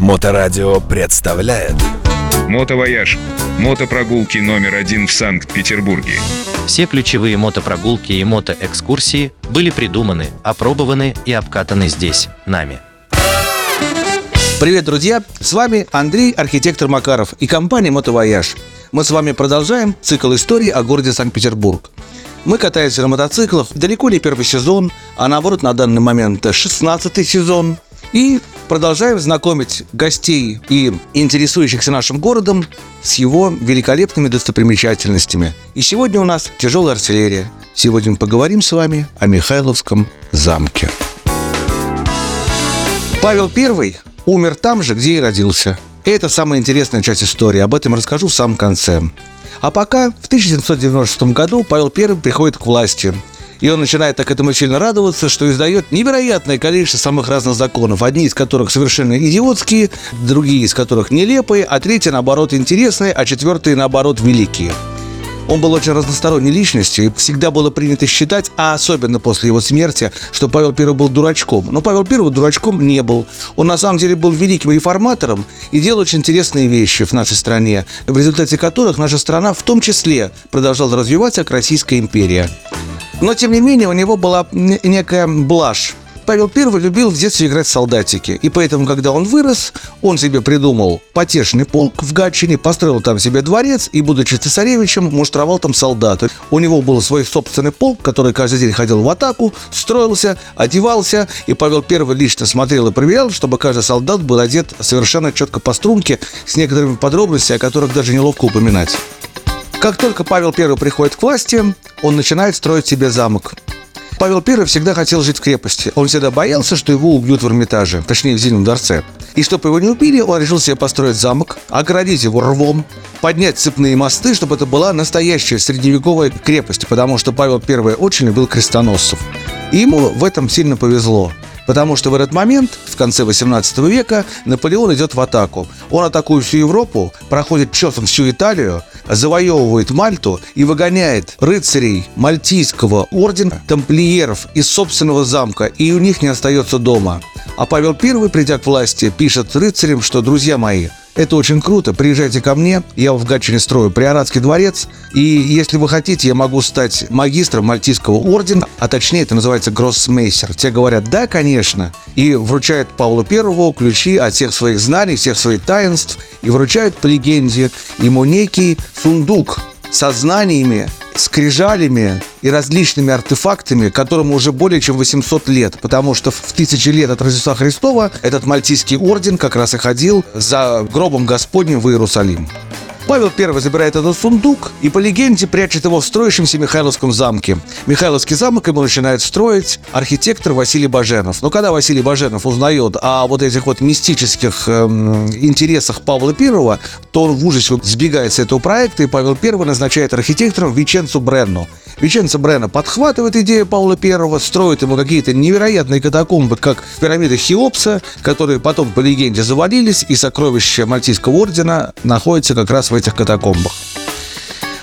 Моторадио представляет Мотовояж. Мотопрогулки номер один в Санкт-Петербурге. Все ключевые мотопрогулки и мотоэкскурсии были придуманы, опробованы и обкатаны здесь, нами. Привет, друзья! С вами Андрей, архитектор Макаров и компания «Мотовояж». Мы с вами продолжаем цикл истории о городе Санкт-Петербург. Мы катаемся на мотоциклах далеко не первый сезон, а наоборот на данный момент 16 сезон. И продолжаем знакомить гостей и интересующихся нашим городом с его великолепными достопримечательностями. И сегодня у нас тяжелая артиллерия. Сегодня мы поговорим с вами о Михайловском замке. Павел I умер там же, где и родился. И это самая интересная часть истории. Об этом расскажу в самом конце. А пока в 1796 году Павел I приходит к власти. И он начинает так этому сильно радоваться, что издает невероятное количество самых разных законов, одни из которых совершенно идиотские, другие из которых нелепые, а третьи, наоборот, интересные, а четвертые, наоборот, великие. Он был очень разносторонней личностью, и всегда было принято считать, а особенно после его смерти, что Павел I был дурачком. Но Павел I дурачком не был. Он на самом деле был великим реформатором и делал очень интересные вещи в нашей стране, в результате которых наша страна в том числе продолжала развиваться как Российская империя. Но, тем не менее, у него была некая блажь Павел I любил в детстве играть в солдатики, и поэтому, когда он вырос, он себе придумал потешный полк в Гатчине, построил там себе дворец и, будучи цесаревичем, муштровал там солдаты. У него был свой собственный полк, который каждый день ходил в атаку, строился, одевался, и Павел I лично смотрел и проверял, чтобы каждый солдат был одет совершенно четко по струнке, с некоторыми подробностями, о которых даже неловко упоминать. Как только Павел I приходит к власти, он начинает строить себе замок. Павел I всегда хотел жить в крепости. Он всегда боялся, что его убьют в Эрмитаже, точнее в Зимнем дворце. И чтобы его не убили, он решил себе построить замок, оградить его рвом, поднять цепные мосты, чтобы это была настоящая средневековая крепость, потому что Павел I очень любил крестоносцев. И ему в этом сильно повезло. Потому что в этот момент, в конце 18 века, Наполеон идет в атаку. Он атакует всю Европу, проходит чесом всю Италию, завоевывает Мальту и выгоняет рыцарей Мальтийского ордена, тамплиеров из собственного замка, и у них не остается дома. А Павел I, придя к власти, пишет рыцарям, что, друзья мои, это очень круто. Приезжайте ко мне. Я в Гатчине строю Приоратский дворец. И если вы хотите, я могу стать магистром Мальтийского ордена. А точнее, это называется гроссмейстер. Те говорят, да, конечно. И вручают Павлу Первому ключи от всех своих знаний, всех своих таинств. И вручают по легенде ему некий сундук со знаниями скрижалями и различными артефактами, которым уже более чем 800 лет, потому что в тысячи лет от Рождества Христова этот мальтийский орден как раз и ходил за гробом Господним в Иерусалим. Павел I забирает этот сундук и, по легенде, прячет его в строящемся Михайловском замке. Михайловский замок ему начинает строить архитектор Василий Баженов. Но когда Василий Баженов узнает о вот этих вот мистических эм, интересах Павла I, то он в ужасе сбегает с этого проекта, и Павел I назначает архитектором Веченцу Бренну. Веченцо Брена подхватывает идею Павла I, строит ему какие-то невероятные катакомбы, как пирамиды Хеопса, которые потом, по легенде, завалились, и сокровища Мальтийского ордена находятся как раз в этих катакомбах.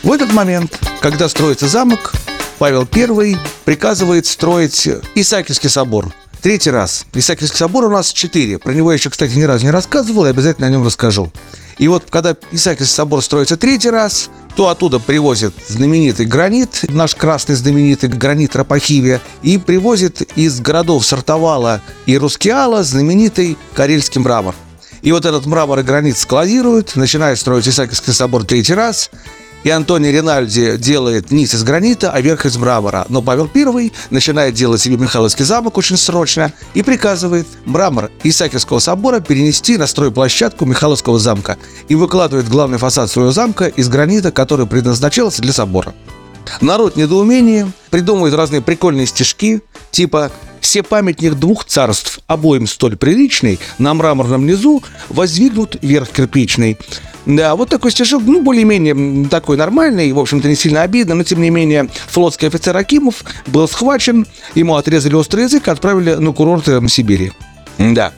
В этот момент, когда строится замок, Павел I приказывает строить Исаакиевский собор. Третий раз. Исаакиевский собор у нас четыре. Про него я еще, кстати, ни разу не рассказывал, и обязательно о нем расскажу. И вот когда Исаакиевский собор строится третий раз, то оттуда привозят знаменитый гранит, наш красный знаменитый гранит Рапахивия, и привозят из городов Сартовала и Рускеала знаменитый карельский мрамор. И вот этот мрамор и гранит складируют, начинают строить Исаакиевский собор третий раз, и Антоний Ринальди делает низ из гранита, а верх из мрамора. Но Павел I начинает делать себе Михайловский замок очень срочно и приказывает мрамор Исаакиевского собора перенести на стройплощадку Михайловского замка и выкладывает главный фасад своего замка из гранита, который предназначался для собора. Народ недоумение, придумывает разные прикольные стишки, типа «Все памятник двух царств, обоим столь приличный, на мраморном низу воздвигнут верх кирпичный». Да, вот такой стишок, ну, более-менее такой нормальный, в общем-то, не сильно обидно, но, тем не менее, флотский офицер Акимов был схвачен, ему отрезали острый язык отправили на курорты Сибири. Да.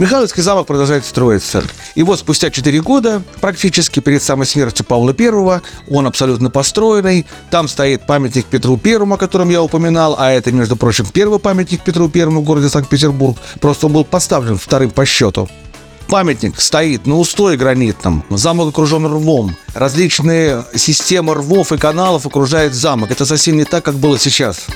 Михайловский замок продолжает строиться. И вот спустя 4 года, практически перед самой смертью Павла I, он абсолютно построенный. Там стоит памятник Петру Первому, о котором я упоминал, а это, между прочим, первый памятник Петру Первому в городе Санкт-Петербург. Просто он был поставлен вторым по счету. Памятник стоит на устое гранитном, замок окружен рвом, различные системы рвов и каналов окружают замок. Это совсем не так, как было сейчас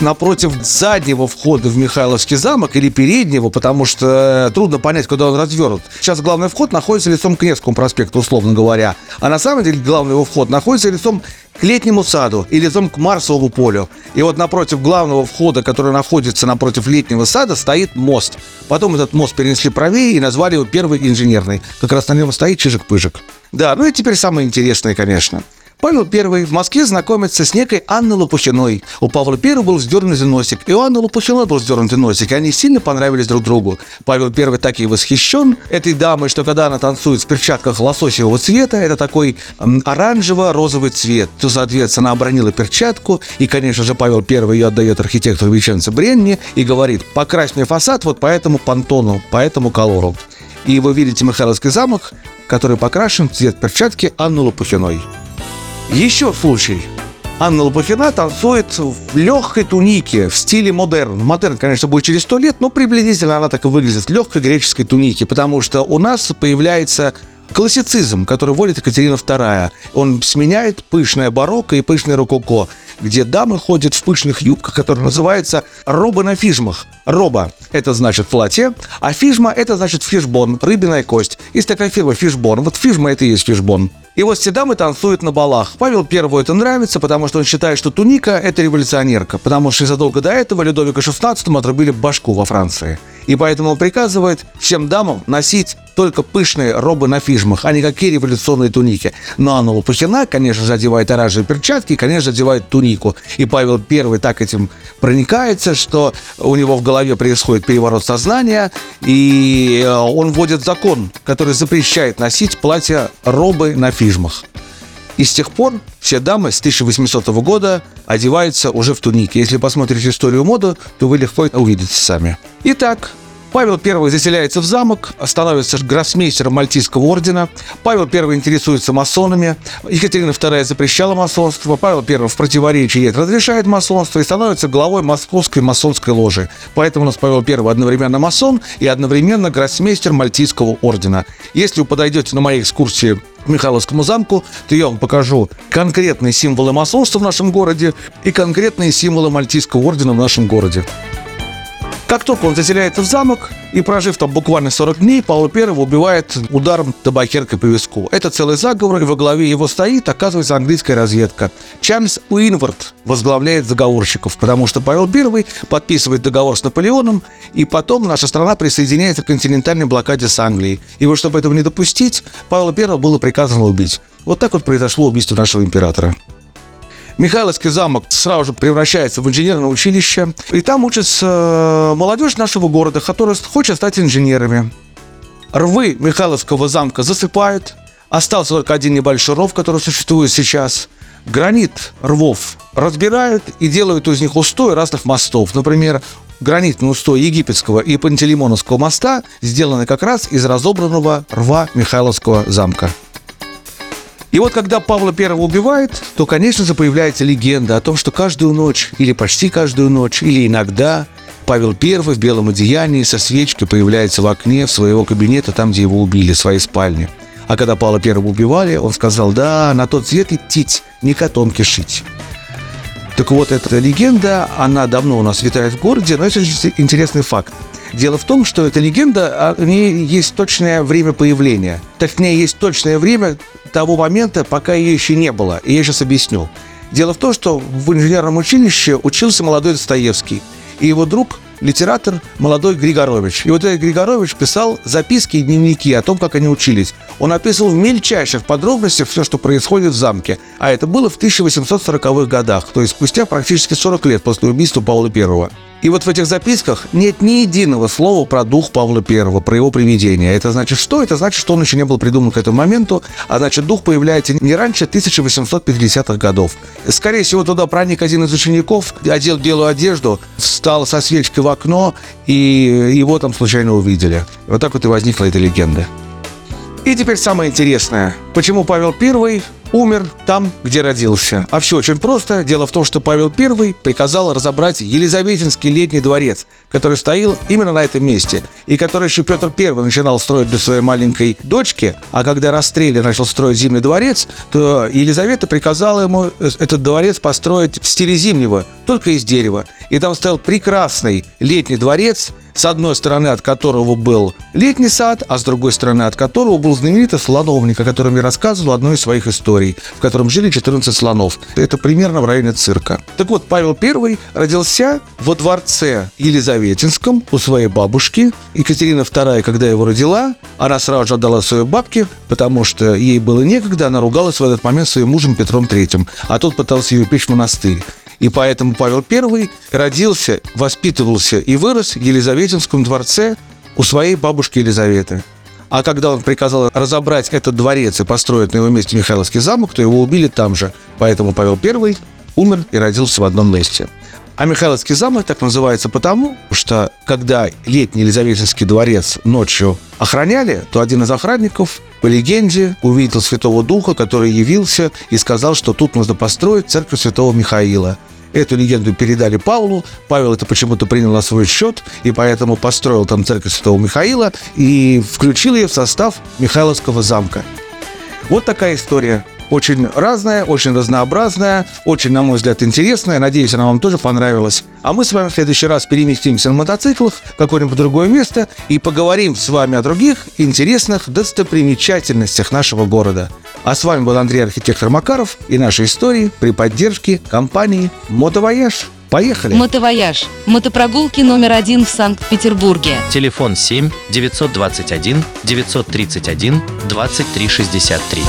напротив заднего входа в Михайловский замок или переднего, потому что э, трудно понять, куда он развернут. Сейчас главный вход находится лицом к Невскому проспекту, условно говоря. А на самом деле главный его вход находится лицом к летнему саду и лицом к Марсовому полю. И вот напротив главного входа, который находится напротив летнего сада, стоит мост. Потом этот мост перенесли правее и назвали его Первый инженерный. Как раз на нем стоит Чижик-Пыжик. Да, ну и теперь самое интересное, конечно. Павел I в Москве знакомится с некой Анной Лопухиной. У Павла I был сдернутый носик, и у Анны Лопухиной был сдернутый носик, и они сильно понравились друг другу. Павел I так и восхищен этой дамой, что когда она танцует в перчатках лососевого цвета, это такой оранжево-розовый цвет, то, соответственно, она обронила перчатку, и, конечно же, Павел I ее отдает архитектору Веченце Бренни и говорит, покрась мне фасад вот по этому понтону, по этому колору. И вы видите Михайловский замок, который покрашен в цвет перчатки Анны Лопухиной. Еще случай. Анна Лопухина танцует в легкой тунике в стиле модерн. Модерн, конечно, будет через сто лет, но приблизительно она так и выглядит в легкой греческой тунике, потому что у нас появляется классицизм, который вводит Екатерина II. Он сменяет пышное барокко и пышное рококо, где дамы ходят в пышных юбках, которые называются роба на фижмах. Роба – это значит платье, а фижма – это значит фишбон, рыбиная кость. Есть такая фирма фишбон. Вот фижма – это и есть фишбон. И вот все дамы танцуют на балах. Павел Первому это нравится, потому что он считает, что туника – это революционерка, потому что задолго до этого Людовика XVI отрубили башку во Франции. И поэтому он приказывает всем дамам носить только пышные робы на фижмах, а никакие революционные туники. Но Анна Лопухина, конечно же, одевает оранжевые перчатки и, конечно одевает тунику. И Павел I так этим проникается, что у него в голове происходит переворот сознания, и э, он вводит закон, который запрещает носить платья робы на фижмах. И с тех пор все дамы с 1800 года одеваются уже в туники. Если посмотрите историю моды, то вы легко увидите сами. Итак, Павел I заселяется в замок, становится гроссмейстером Мальтийского ордена. Павел I интересуется масонами. Екатерина II запрещала масонство. Павел I в противоречии ей разрешает масонство и становится главой Московской масонской ложи. Поэтому у нас Павел I одновременно масон и одновременно гроссмейстер Мальтийского ордена. Если вы подойдете на моей экскурсии к Михайловскому замку, то я вам покажу конкретные символы масонства в нашем городе и конкретные символы Мальтийского ордена в нашем городе. Как только он заселяется в замок, и прожив там буквально 40 дней, Павла I убивает ударом табакеркой по виску. Это целый заговор, и во главе его стоит, оказывается, английская разведка. Чарльз Уинвард возглавляет заговорщиков, потому что Павел I подписывает договор с Наполеоном, и потом наша страна присоединяется к континентальной блокаде с Англией. И вот чтобы этого не допустить, Павла I было приказано убить. Вот так вот произошло убийство нашего императора. Михайловский замок сразу же превращается в инженерное училище. И там учится э, молодежь нашего города, которая хочет стать инженерами. Рвы Михайловского замка засыпают. Остался только один небольшой ров, который существует сейчас. Гранит рвов разбирают и делают из них устой разных мостов. Например, гранитный устой египетского и пантелеймоновского моста сделаны как раз из разобранного рва Михайловского замка. И вот когда Павла I убивает, то, конечно же, появляется легенда о том, что каждую ночь, или почти каждую ночь, или иногда Павел I в белом одеянии со свечкой появляется в окне в своего кабинета, там, где его убили, в своей спальне. А когда Павла I убивали, он сказал, да, на тот свет идти, не котомки шить. Так вот, эта легенда, она давно у нас витает в городе, но это интересный факт. Дело в том, что эта легенда, о ней есть точное время появления. Точнее, есть точное время того момента, пока ее еще не было. И я сейчас объясню. Дело в том, что в инженерном училище учился молодой Достоевский. И его друг литератор молодой Григорович. И вот этот Григорович писал записки и дневники о том, как они учились. Он описывал в мельчайших подробностях все, что происходит в замке. А это было в 1840-х годах, то есть спустя практически 40 лет после убийства Павла I. И вот в этих записках нет ни единого слова про дух Павла I, про его привидение. Это значит что? Это значит, что он еще не был придуман к этому моменту, а значит, дух появляется не раньше 1850-х годов. Скорее всего, туда проник один из учеников, одел белую одежду, встал со свечкой в окно, и его там случайно увидели. Вот так вот и возникла эта легенда. И теперь самое интересное. Почему Павел I умер там, где родился. А все очень просто. Дело в том, что Павел I приказал разобрать Елизаветинский летний дворец, который стоял именно на этом месте, и который еще Петр I начинал строить для своей маленькой дочки, а когда Растрелли начал строить Зимний дворец, то Елизавета приказала ему э, этот дворец построить в стиле Зимнего, только из дерева. И там стоял прекрасный летний дворец, с одной стороны от которого был летний сад, а с другой стороны от которого был знаменитый слоновник, о котором я рассказывал одной из своих историй, в котором жили 14 слонов. Это примерно в районе цирка. Так вот, Павел I родился во дворце Елизаветинском у своей бабушки. Екатерина II, когда его родила, она сразу же отдала своей бабке, потому что ей было некогда, она ругалась в этот момент своим мужем Петром III, а тот пытался ее печь в монастырь. И поэтому Павел I родился, воспитывался и вырос в Елизаветинском дворце у своей бабушки Елизаветы. А когда он приказал разобрать этот дворец и построить на его месте Михайловский замок, то его убили там же. Поэтому Павел I умер и родился в одном месте. А Михайловский замок так называется потому, что когда летний Елизаветинский дворец ночью охраняли, то один из охранников по легенде увидел Святого Духа, который явился и сказал, что тут нужно построить церковь Святого Михаила. Эту легенду передали Павлу. Павел это почему-то принял на свой счет, и поэтому построил там церковь Святого Михаила и включил ее в состав Михайловского замка. Вот такая история. Очень разная, очень разнообразная, очень, на мой взгляд, интересная. Надеюсь, она вам тоже понравилась. А мы с вами в следующий раз переместимся на мотоциклах в какое-нибудь другое место и поговорим с вами о других интересных достопримечательностях нашего города. А с вами был Андрей Архитектор Макаров и наши истории при поддержке компании «Мотовояж». Поехали! Мотовояж. Мотопрогулки номер один в Санкт-Петербурге. Телефон 7 921 931 2363.